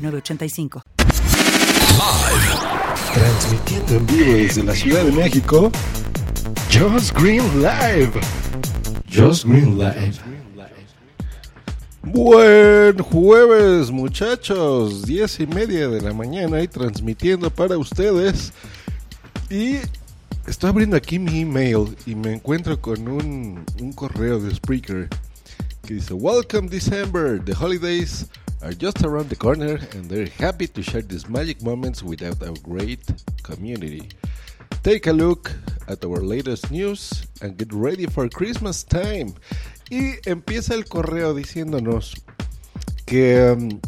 906985. Transmitiendo en vivo desde la Ciudad de México, Just Green Live. Just Green Live. Buen jueves, muchachos. Diez y media de la mañana y transmitiendo para ustedes. Y estoy abriendo aquí mi email y me encuentro con un, un correo de Spreaker que dice: Welcome December. The holidays are just around the corner and they're happy to share these magic moments with our great community. Take a look at our latest news and get ready for Christmas time. Y empieza el correo diciéndonos que um,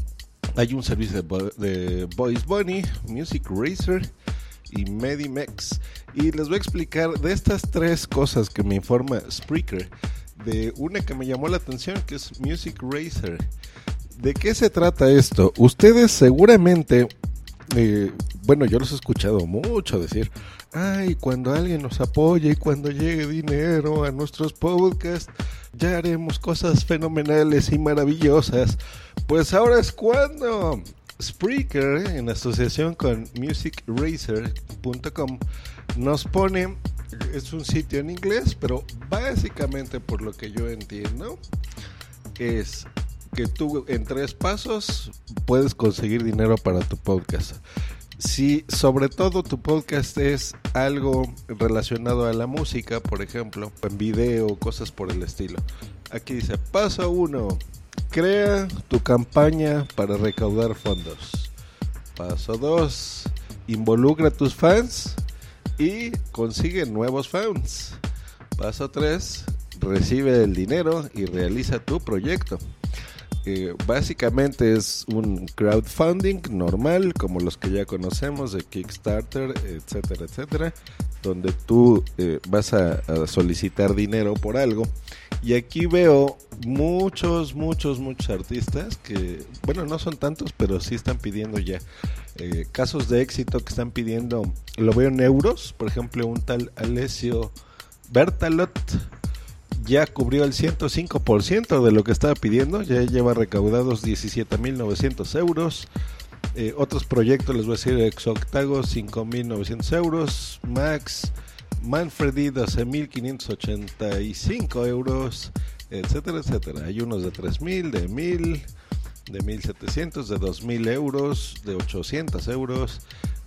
hay un servicio de, Voice Bunny, Music Racer y Medimex. Y les voy a explicar de estas tres cosas que me informa Spreaker. De una que me llamó la atención que es Music Racer. ¿De qué se trata esto? Ustedes seguramente, eh, bueno, yo los he escuchado mucho decir, ay, cuando alguien nos apoye y cuando llegue dinero a nuestros podcasts, ya haremos cosas fenomenales y maravillosas. Pues ahora es cuando Spreaker, en asociación con musicracer.com, nos pone, es un sitio en inglés, pero básicamente por lo que yo entiendo, es que tú en tres pasos puedes conseguir dinero para tu podcast. Si sobre todo tu podcast es algo relacionado a la música, por ejemplo, en video, cosas por el estilo. Aquí dice, paso uno, crea tu campaña para recaudar fondos. Paso dos, involucra a tus fans y consigue nuevos fans. Paso tres, recibe el dinero y realiza tu proyecto. Eh, básicamente es un crowdfunding normal, como los que ya conocemos de Kickstarter, etcétera, etcétera, donde tú eh, vas a, solicitar dinero por algo. Y aquí veo muchos, muchos, muchos artistas que, bueno, no son tantos, pero sí están pidiendo ya eh, casos de éxito que están pidiendo, lo veo en euros, por ejemplo, un tal Alessio Bertalot ya cubrió el 105% de lo que estaba pidiendo, ya lleva recaudados 17.900 euros. Eh, otros proyectos, les voy a decir, Exoctago 5.900 euros, Max, Manfredi 12.585 euros, etcétera, etcétera. Hay unos de 3.000, de 1.000, de 1.700, de 2.000 euros, de 800 euros,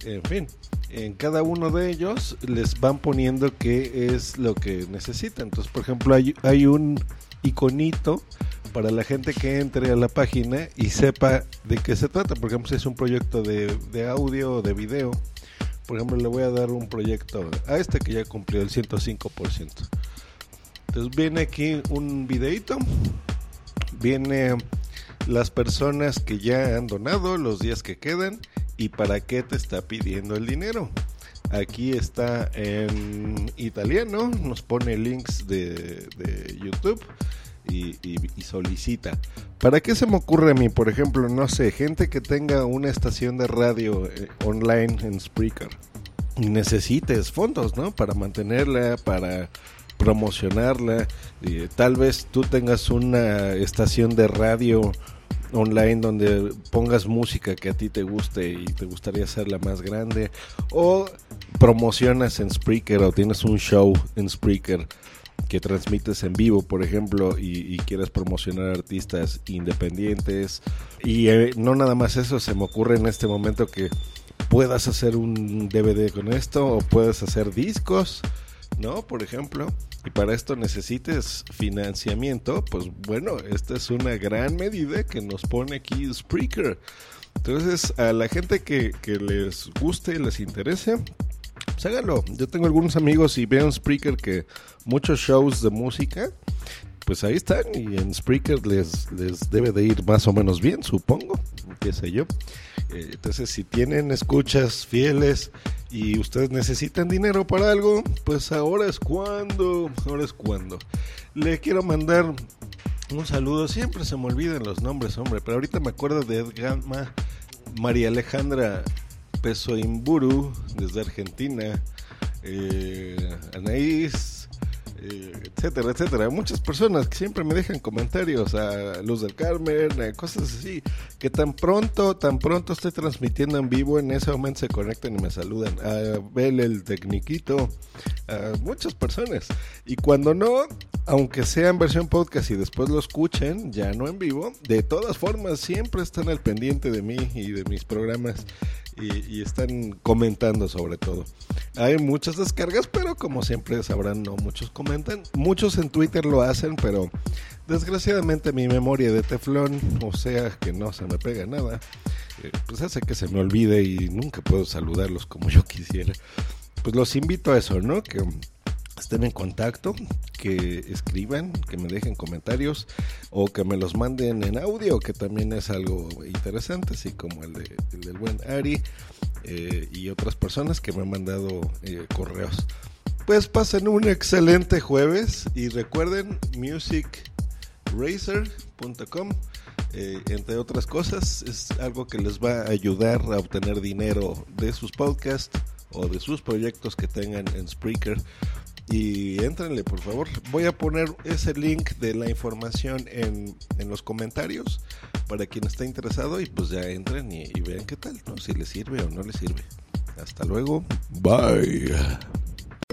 en fin en cada uno de ellos les van poniendo qué es lo que necesitan. Entonces, por ejemplo, hay, un iconito para la gente que entre a la página y sepa de qué se trata. Por ejemplo, si es un proyecto de, de audio o de video, por ejemplo, le voy a dar un proyecto a este que ya cumplió el 105%. Entonces viene aquí un videito, viene las personas que ya han donado, los días que quedan y para qué te está pidiendo el dinero. Aquí está en italiano, nos pone links de, YouTube y, solicita. ¿Para qué se me ocurre a mí? Por ejemplo, no sé, gente que tenga una estación de radio eh, online en Spreaker y necesites fondos, ¿no? Para mantenerla, para promocionarla. Y, tal vez tú tengas una estación de radio online donde pongas música que a ti te guste y te gustaría hacerla más grande o promocionas en Spreaker o tienes un show en Spreaker que transmites en vivo, por ejemplo, y, quieres promocionar artistas independientes. Y eh, no nada más eso, se me ocurre en este momento que puedas hacer un DVD con esto o puedes hacer discos, ¿no? Por ejemplo y para esto necesites financiamiento, pues bueno, esta es una gran medida que nos pone aquí Spreaker. Entonces, a la gente que, les guste y les interese, pues. Yo tengo algunos amigos y veo en Spreaker que muchos shows de música, pues ahí están y en Spreaker les, les debe de ir más o menos bien, supongo, qué sé yo. Eh, entonces, si tienen escuchas fieles y ustedes necesitan dinero para algo, pues ahora es cuando, ahora es cuando. Le quiero mandar un saludo, siempre se me olvidan los nombres, hombre, pero ahorita me acuerdo de Edgama, María Alejandra Pesoimburu, desde Argentina, eh, Anaís, eh, etcétera, etcétera. Muchas personas que siempre me dejan comentarios a Luz del Carmen, eh, cosas así, que tan pronto, tan pronto estoy transmitiendo en vivo, en ese momento se conectan y me saludan. A Bel el Tecniquito, a muchas personas. Y cuando no, aunque sea en versión podcast y después lo escuchen, ya no en vivo, de todas formas siempre están al pendiente de mí y de mis programas y, están comentando sobre todo. Hay muchas descargas, pero como siempre sabrán, no muchos Muchos en Twitter lo hacen, pero desgraciadamente mi memoria de teflón, o sea que no se me pega nada, eh, pues hace que se me olvide y nunca puedo saludarlos como yo quisiera. Pues los invito a eso, ¿no? Que estén en contacto, que escriban, que me dejen comentarios o que me los manden en audio, que también es algo interesante, así como el, de, el del buen Ari eh, y otras personas que me han mandado eh, correos. Pues pasen un excelente jueves y recuerden musicracer.com. Eh, entre otras cosas, es algo que les va a ayudar a obtener dinero de sus podcasts o de sus proyectos que tengan en Spreaker y entrenle por favor. Voy a poner ese link de la información en, en los comentarios para quien esté interesado y pues ya entren y, y vean qué tal, ¿no? si les sirve o no les sirve. Hasta luego. Bye.